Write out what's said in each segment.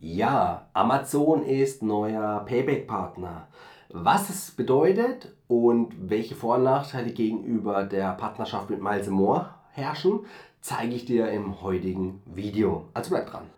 Ja, Amazon ist neuer Payback-Partner. Was es bedeutet und welche Vor- und Nachteile gegenüber der Partnerschaft mit Miles More herrschen, zeige ich dir im heutigen Video. Also bleib dran.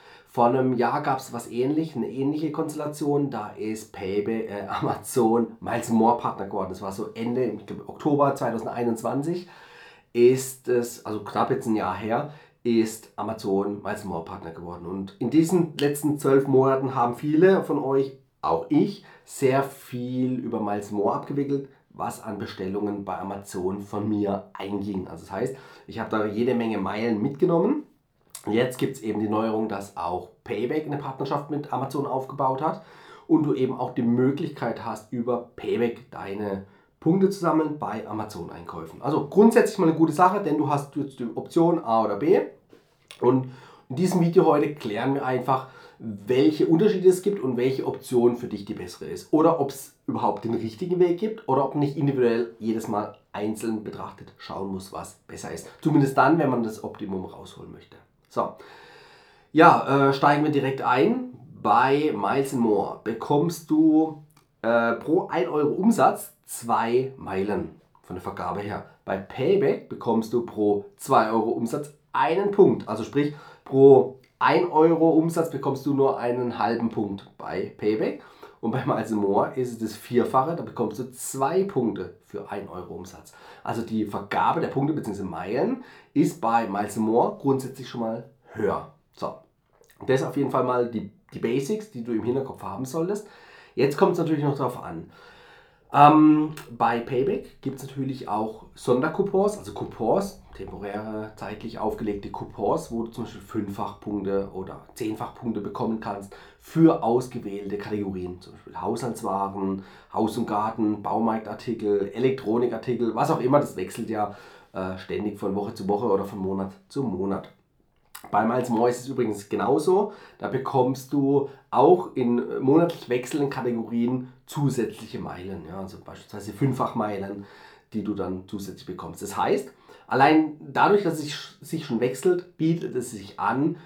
Vor einem Jahr gab es was ähnliches, eine ähnliche Konstellation. Da ist Payback, äh, Amazon Miles More Partner geworden. Das war so Ende glaub, Oktober 2021. Ist es, also knapp jetzt ein Jahr her, ist Amazon Miles More Partner geworden. Und in diesen letzten zwölf Monaten haben viele von euch, auch ich, sehr viel über Miles More abgewickelt, was an Bestellungen bei Amazon von mir einging. Also das heißt, ich habe da jede Menge Meilen mitgenommen Jetzt gibt es eben die Neuerung, dass auch Payback eine Partnerschaft mit Amazon aufgebaut hat und du eben auch die Möglichkeit hast, über Payback deine Punkte zu sammeln bei Amazon-Einkäufen. Also grundsätzlich mal eine gute Sache, denn du hast jetzt die Option A oder B. Und in diesem Video heute klären wir einfach, welche Unterschiede es gibt und welche Option für dich die bessere ist. Oder ob es überhaupt den richtigen Weg gibt oder ob nicht individuell jedes Mal einzeln betrachtet schauen muss, was besser ist. Zumindest dann, wenn man das Optimum rausholen möchte. So, ja, äh, steigen wir direkt ein. Bei Miles More bekommst du äh, pro 1 Euro Umsatz 2 Meilen von der Vergabe her. Bei Payback bekommst du pro 2 Euro Umsatz einen Punkt. Also sprich, pro 1 Euro Umsatz bekommst du nur einen halben Punkt bei Payback. Und bei Miles More ist es das Vierfache, da bekommst du zwei Punkte für 1 Euro Umsatz. Also die Vergabe der Punkte bzw. Meilen ist bei More grundsätzlich schon mal höher. So, das ist auf jeden Fall mal die, die Basics, die du im Hinterkopf haben solltest. Jetzt kommt es natürlich noch darauf an. Ähm, bei Payback gibt es natürlich auch Sondercoupons, also Coupons, temporäre, zeitlich aufgelegte Coupons, wo du zum Beispiel Fünffachpunkte oder Zehnfachpunkte bekommen kannst für ausgewählte Kategorien, zum Beispiel Haushaltswaren, Haus und Garten, Baumarktartikel, Elektronikartikel, was auch immer, das wechselt ja äh, ständig von Woche zu Woche oder von Monat zu Monat. Bei Miles More ist es übrigens genauso. Da bekommst du auch in monatlich wechselnden Kategorien zusätzliche Meilen. Ja, also beispielsweise Fünffachmeilen, die du dann zusätzlich bekommst. Das heißt, allein dadurch, dass es sich schon wechselt, bietet es sich an,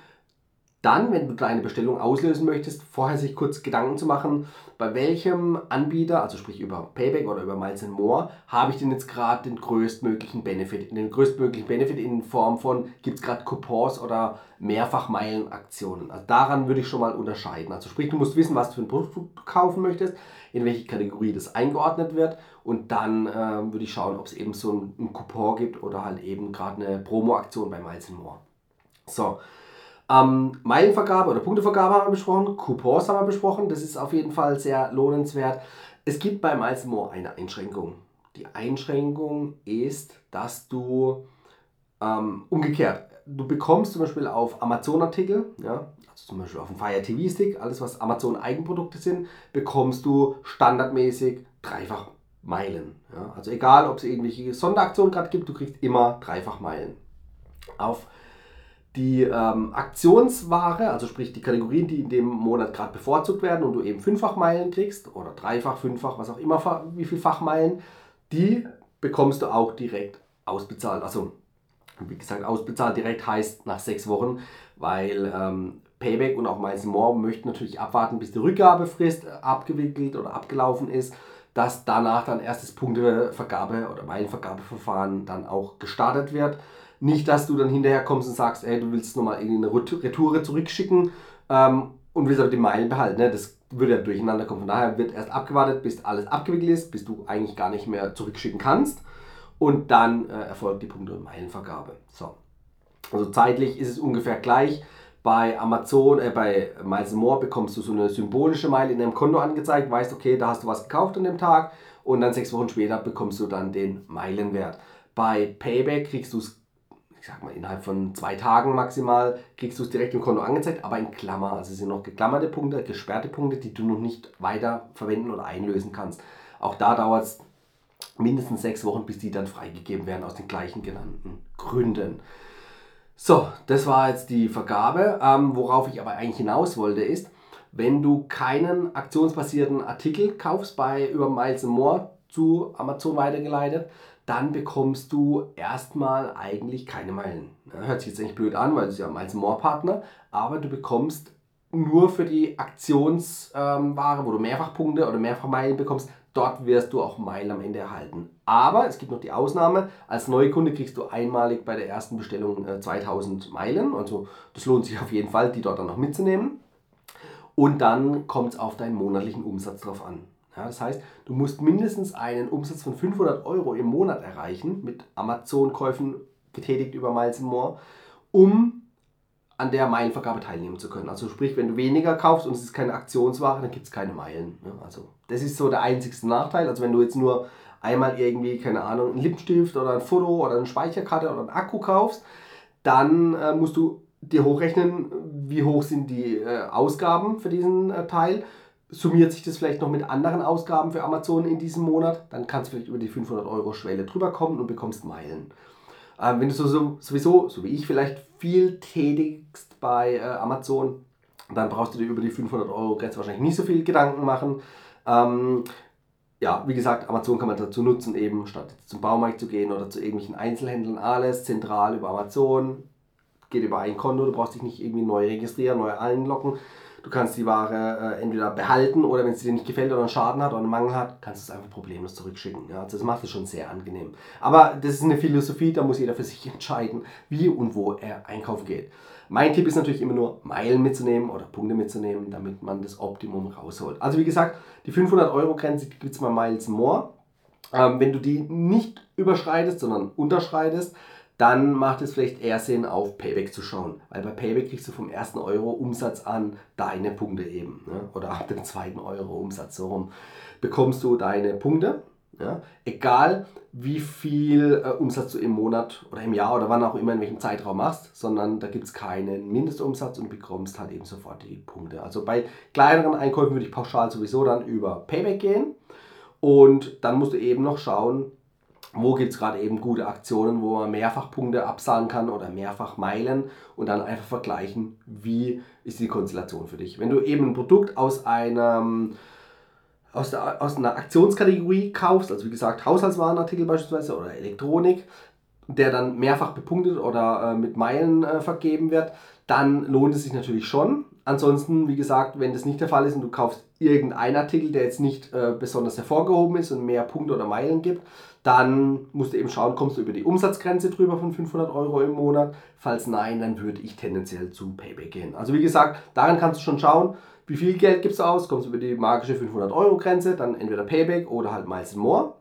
dann, wenn du deine Bestellung auslösen möchtest, vorher sich kurz Gedanken zu machen, bei welchem Anbieter, also sprich über Payback oder über Miles More, habe ich denn jetzt gerade den größtmöglichen Benefit. Den größtmöglichen Benefit in Form von, gibt es gerade Coupons oder Mehrfachmeilenaktionen. Also daran würde ich schon mal unterscheiden. Also sprich, du musst wissen, was du für ein Produkt kaufen möchtest, in welche Kategorie das eingeordnet wird und dann äh, würde ich schauen, ob es eben so ein, ein Coupon gibt oder halt eben gerade eine Promo-Aktion bei Miles More. So, ähm, Meilenvergabe oder Punktevergabe haben wir besprochen, Coupons haben wir besprochen, das ist auf jeden Fall sehr lohnenswert. Es gibt bei Miles More eine Einschränkung. Die Einschränkung ist, dass du ähm, umgekehrt, du bekommst zum Beispiel auf Amazon-Artikel, ja, also zum Beispiel auf dem Fire TV Stick, alles was Amazon Eigenprodukte sind, bekommst du standardmäßig dreifach Meilen. Ja. Also egal, ob es irgendwelche Sonderaktionen gerade gibt, du kriegst immer dreifach Meilen. Auf die ähm, Aktionsware, also sprich die Kategorien, die in dem Monat gerade bevorzugt werden und du eben fünffach Meilen kriegst oder dreifach, fünffach, was auch immer, wie viel Fachmeilen, die bekommst du auch direkt ausbezahlt. Also wie gesagt, ausbezahlt direkt heißt nach sechs Wochen, weil ähm, Payback und auch Miles More möchten natürlich abwarten, bis die Rückgabefrist abgewickelt oder abgelaufen ist, dass danach dann erstes Punktevergabe oder Meilenvergabeverfahren dann auch gestartet wird. Nicht, dass du dann hinterher kommst und sagst, ey, du willst nochmal eine Retoure zurückschicken ähm, und willst aber die Meilen behalten. Ne? Das würde ja durcheinander kommen. Von daher wird erst abgewartet, bis alles abgewickelt ist, bis du eigentlich gar nicht mehr zurückschicken kannst. Und dann äh, erfolgt die Punkte- und Meilenvergabe. So. Also zeitlich ist es ungefähr gleich. Bei Amazon, äh, bei Miles More bekommst du so eine symbolische Meile in deinem Konto angezeigt, weißt, okay, da hast du was gekauft an dem Tag und dann sechs Wochen später bekommst du dann den Meilenwert. Bei Payback kriegst du es ich sag mal, innerhalb von zwei Tagen maximal kriegst du es direkt im Konto angezeigt, aber in Klammer. Also es sind noch geklammerte Punkte, gesperrte Punkte, die du noch nicht weiter verwenden oder einlösen kannst. Auch da dauert es mindestens sechs Wochen, bis die dann freigegeben werden aus den gleichen genannten Gründen. So, das war jetzt die Vergabe. Ähm, worauf ich aber eigentlich hinaus wollte, ist, wenn du keinen aktionsbasierten Artikel kaufst bei über Miles More zu Amazon weitergeleitet, dann bekommst du erstmal eigentlich keine Meilen. Hört sich jetzt nicht blöd an, weil du ja Miles More Partner, aber du bekommst nur für die Aktionsware, ähm, wo du Mehrfachpunkte oder Mehrfachmeilen bekommst, dort wirst du auch Meilen am Ende erhalten. Aber es gibt noch die Ausnahme, als Neukunde kriegst du einmalig bei der ersten Bestellung äh, 2000 Meilen, also das lohnt sich auf jeden Fall, die dort dann noch mitzunehmen. Und dann kommt es auf deinen monatlichen Umsatz drauf an. Ja, das heißt, du musst mindestens einen Umsatz von 500 Euro im Monat erreichen, mit Amazon-Käufen getätigt über Miles More, um an der Meilenvergabe teilnehmen zu können. Also sprich, wenn du weniger kaufst und es ist keine Aktionsware, dann gibt es keine Meilen. Also das ist so der einzigste Nachteil. Also wenn du jetzt nur einmal irgendwie, keine Ahnung, einen Lippenstift oder ein Foto oder eine Speicherkarte oder einen Akku kaufst, dann äh, musst du dir hochrechnen, wie hoch sind die äh, Ausgaben für diesen äh, Teil. Summiert sich das vielleicht noch mit anderen Ausgaben für Amazon in diesem Monat, dann kannst du vielleicht über die 500 Euro Schwelle drüber kommen und bekommst Meilen. Ähm, wenn du so, so, sowieso, so wie ich vielleicht, viel tätigst bei äh, Amazon, dann brauchst du dir über die 500 Euro Grenze wahrscheinlich nicht so viel Gedanken machen. Ähm, ja, wie gesagt, Amazon kann man dazu nutzen, eben statt zum Baumarkt zu gehen oder zu irgendwelchen Einzelhändlern, alles zentral über Amazon, geht über ein Konto, du brauchst dich nicht irgendwie neu registrieren, neu einloggen. Du kannst die Ware äh, entweder behalten oder wenn es dir nicht gefällt oder einen Schaden hat oder einen Mangel hat, kannst du es einfach problemlos zurückschicken. Ja? Das macht es schon sehr angenehm. Aber das ist eine Philosophie, da muss jeder für sich entscheiden, wie und wo er einkaufen geht. Mein Tipp ist natürlich immer nur Meilen mitzunehmen oder Punkte mitzunehmen, damit man das Optimum rausholt. Also wie gesagt, die 500 Euro Grenze gibt es bei Miles More. Ähm, wenn du die nicht überschreitest, sondern unterschreitest, dann macht es vielleicht eher Sinn, auf Payback zu schauen. Weil bei Payback kriegst du vom ersten Euro Umsatz an deine Punkte eben. Ne? Oder ab dem zweiten Euro Umsatz so bekommst du deine Punkte. Ja? Egal wie viel äh, Umsatz du im Monat oder im Jahr oder wann auch immer in welchem Zeitraum machst, sondern da gibt es keinen Mindestumsatz und bekommst halt eben sofort die Punkte. Also bei kleineren Einkäufen würde ich pauschal sowieso dann über Payback gehen. Und dann musst du eben noch schauen, wo gibt es gerade eben gute Aktionen, wo man mehrfach Punkte absagen kann oder mehrfach Meilen und dann einfach vergleichen, wie ist die Konstellation für dich. Wenn du eben ein Produkt aus einem aus, der, aus einer Aktionskategorie kaufst, also wie gesagt Haushaltswarenartikel beispielsweise oder Elektronik, der dann mehrfach bepunktet oder äh, mit Meilen äh, vergeben wird, dann lohnt es sich natürlich schon. Ansonsten, wie gesagt, wenn das nicht der Fall ist und du kaufst irgendeinen Artikel, der jetzt nicht äh, besonders hervorgehoben ist und mehr Punkte oder Meilen gibt, dann musst du eben schauen, kommst du über die Umsatzgrenze drüber von 500 Euro im Monat. Falls nein, dann würde ich tendenziell zu Payback gehen. Also wie gesagt, daran kannst du schon schauen, wie viel Geld gibst du aus, kommst du über die magische 500 Euro Grenze, dann entweder Payback oder halt Miles More.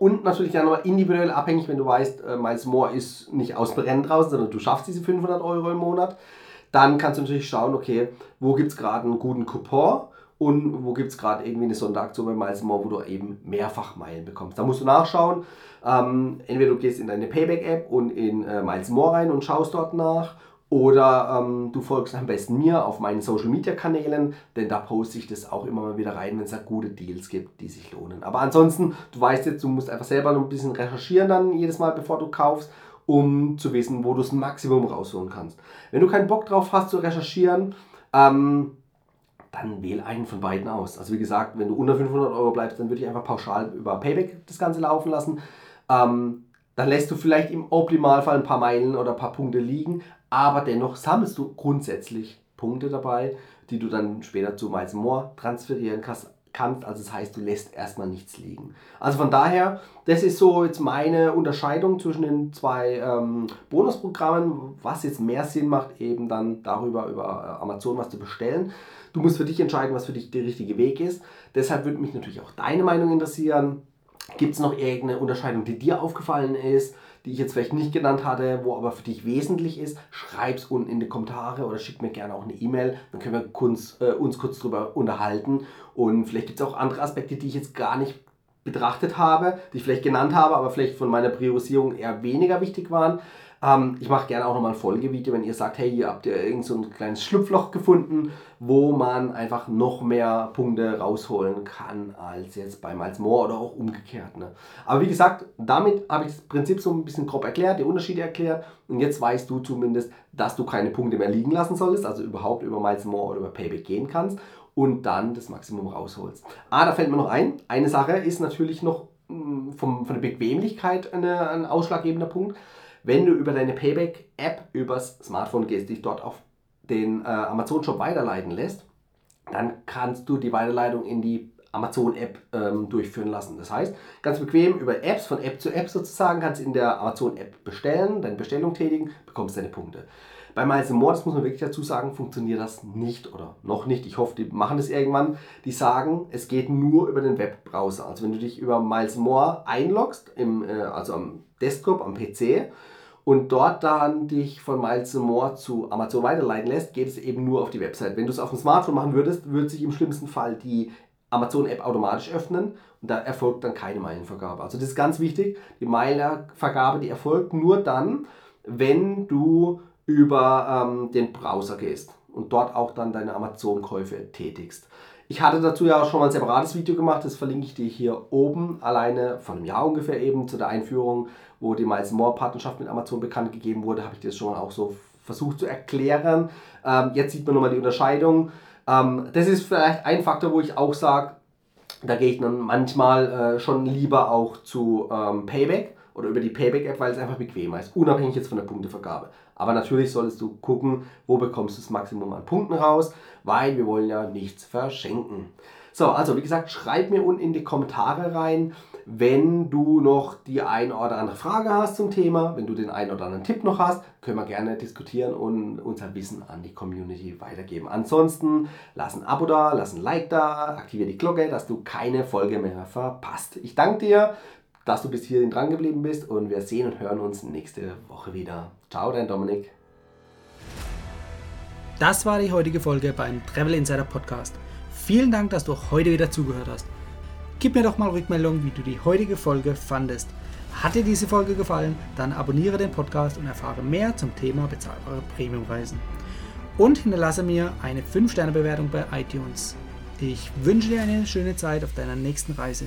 Und natürlich dann noch individuell abhängig, wenn du weißt, äh, Miles More ist nicht aus Brennen draußen, sondern du schaffst diese 500 Euro im Monat. Dann kannst du natürlich schauen, okay, wo gibt es gerade einen guten Coupon und wo gibt es gerade irgendwie eine Sonderaktion bei Miles More, wo du eben mehrfach Meilen bekommst. Da musst du nachschauen. Ähm, entweder du gehst in deine Payback-App und in äh, Miles More rein und schaust dort nach. Oder ähm, du folgst am besten mir auf meinen Social Media Kanälen, denn da poste ich das auch immer mal wieder rein, wenn es da gute Deals gibt, die sich lohnen. Aber ansonsten, du weißt jetzt, du musst einfach selber noch ein bisschen recherchieren dann jedes Mal, bevor du kaufst um zu wissen, wo du das Maximum rausholen kannst. Wenn du keinen Bock drauf hast zu recherchieren, ähm, dann wähl einen von beiden aus. Also wie gesagt, wenn du unter 500 Euro bleibst, dann würde ich einfach pauschal über Payback das Ganze laufen lassen. Ähm, dann lässt du vielleicht im Optimalfall ein paar Meilen oder ein paar Punkte liegen, aber dennoch sammelst du grundsätzlich Punkte dabei, die du dann später zu Miles More transferieren kannst, kannst. Also das heißt, du lässt erstmal nichts liegen. Also von daher, das ist so jetzt meine Unterscheidung zwischen den zwei ähm, Bonusprogrammen, was jetzt mehr Sinn macht, eben dann darüber über äh, Amazon was zu bestellen. Du musst für dich entscheiden, was für dich der richtige Weg ist. Deshalb würde mich natürlich auch deine Meinung interessieren. Gibt es noch irgendeine Unterscheidung, die dir aufgefallen ist? Die ich jetzt vielleicht nicht genannt hatte, wo aber für dich wesentlich ist, schreib es unten in die Kommentare oder schick mir gerne auch eine E-Mail. Dann können wir kurz, äh, uns kurz darüber unterhalten. Und vielleicht gibt es auch andere Aspekte, die ich jetzt gar nicht betrachtet habe, die ich vielleicht genannt habe, aber vielleicht von meiner Priorisierung eher weniger wichtig waren. Ähm, ich mache gerne auch nochmal ein Folgevideo, wenn ihr sagt, hey, ihr habt ihr irgend so ein kleines Schlupfloch gefunden, wo man einfach noch mehr Punkte rausholen kann als jetzt beim Miles More oder auch umgekehrt. Ne? Aber wie gesagt, damit habe ich das Prinzip so ein bisschen grob erklärt, die Unterschiede erklärt und jetzt weißt du zumindest, dass du keine Punkte mehr liegen lassen solltest, also überhaupt über Miles More oder über Payback gehen kannst und dann das Maximum rausholst. Ah, da fällt mir noch ein, eine Sache ist natürlich noch mm, vom, von der Bequemlichkeit eine, ein ausschlaggebender Punkt. Wenn du über deine Payback-App übers Smartphone gehst, dich dort auf den äh, Amazon-Shop weiterleiten lässt, dann kannst du die Weiterleitung in die Amazon-App ähm, durchführen lassen. Das heißt, ganz bequem über Apps, von App zu App sozusagen, kannst du in der Amazon-App bestellen, deine Bestellung tätigen, bekommst deine Punkte. Bei Miles More, das muss man wirklich dazu sagen, funktioniert das nicht oder noch nicht. Ich hoffe, die machen das irgendwann. Die sagen, es geht nur über den Webbrowser. Also wenn du dich über Miles More einloggst, im, äh, also am Desktop, am PC, und dort dann dich von Miles More zu Amazon weiterleiten lässt, geht es eben nur auf die Website. Wenn du es auf dem Smartphone machen würdest, würde sich im schlimmsten Fall die Amazon-App automatisch öffnen und da erfolgt dann keine Meilenvergabe. Also das ist ganz wichtig, die Meilenvergabe, die erfolgt nur dann, wenn du über ähm, den Browser gehst und dort auch dann deine Amazon-Käufe tätigst. Ich hatte dazu ja auch schon mal ein separates Video gemacht, das verlinke ich dir hier oben, alleine vor einem Jahr ungefähr eben zu der Einführung, wo die Miles More Partnerschaft mit Amazon bekannt gegeben wurde, habe ich das schon mal auch so versucht zu erklären. Ähm, jetzt sieht man nochmal die Unterscheidung. Ähm, das ist vielleicht ein Faktor, wo ich auch sage, da gehe ich dann manchmal äh, schon lieber auch zu ähm, Payback oder über die Payback-App, weil es einfach bequemer ist, unabhängig jetzt von der Punktevergabe. Aber natürlich solltest du gucken, wo bekommst du das Maximum an Punkten raus, weil wir wollen ja nichts verschenken. So, also wie gesagt, schreib mir unten in die Kommentare rein, wenn du noch die ein oder andere Frage hast zum Thema, wenn du den einen oder anderen Tipp noch hast, können wir gerne diskutieren und unser Wissen an die Community weitergeben. Ansonsten lass ein Abo da, lass ein Like da, aktiviere die Glocke, dass du keine Folge mehr verpasst. Ich danke dir, dass du bis hierhin dran geblieben bist und wir sehen und hören uns nächste Woche wieder. Ciao, dein Dominik. Das war die heutige Folge beim Travel Insider Podcast. Vielen Dank, dass du heute wieder zugehört hast. Gib mir doch mal Rückmeldung, wie du die heutige Folge fandest. Hat dir diese Folge gefallen, dann abonniere den Podcast und erfahre mehr zum Thema bezahlbare Premiumreisen. Und hinterlasse mir eine 5-Sterne-Bewertung bei iTunes. Ich wünsche dir eine schöne Zeit auf deiner nächsten Reise.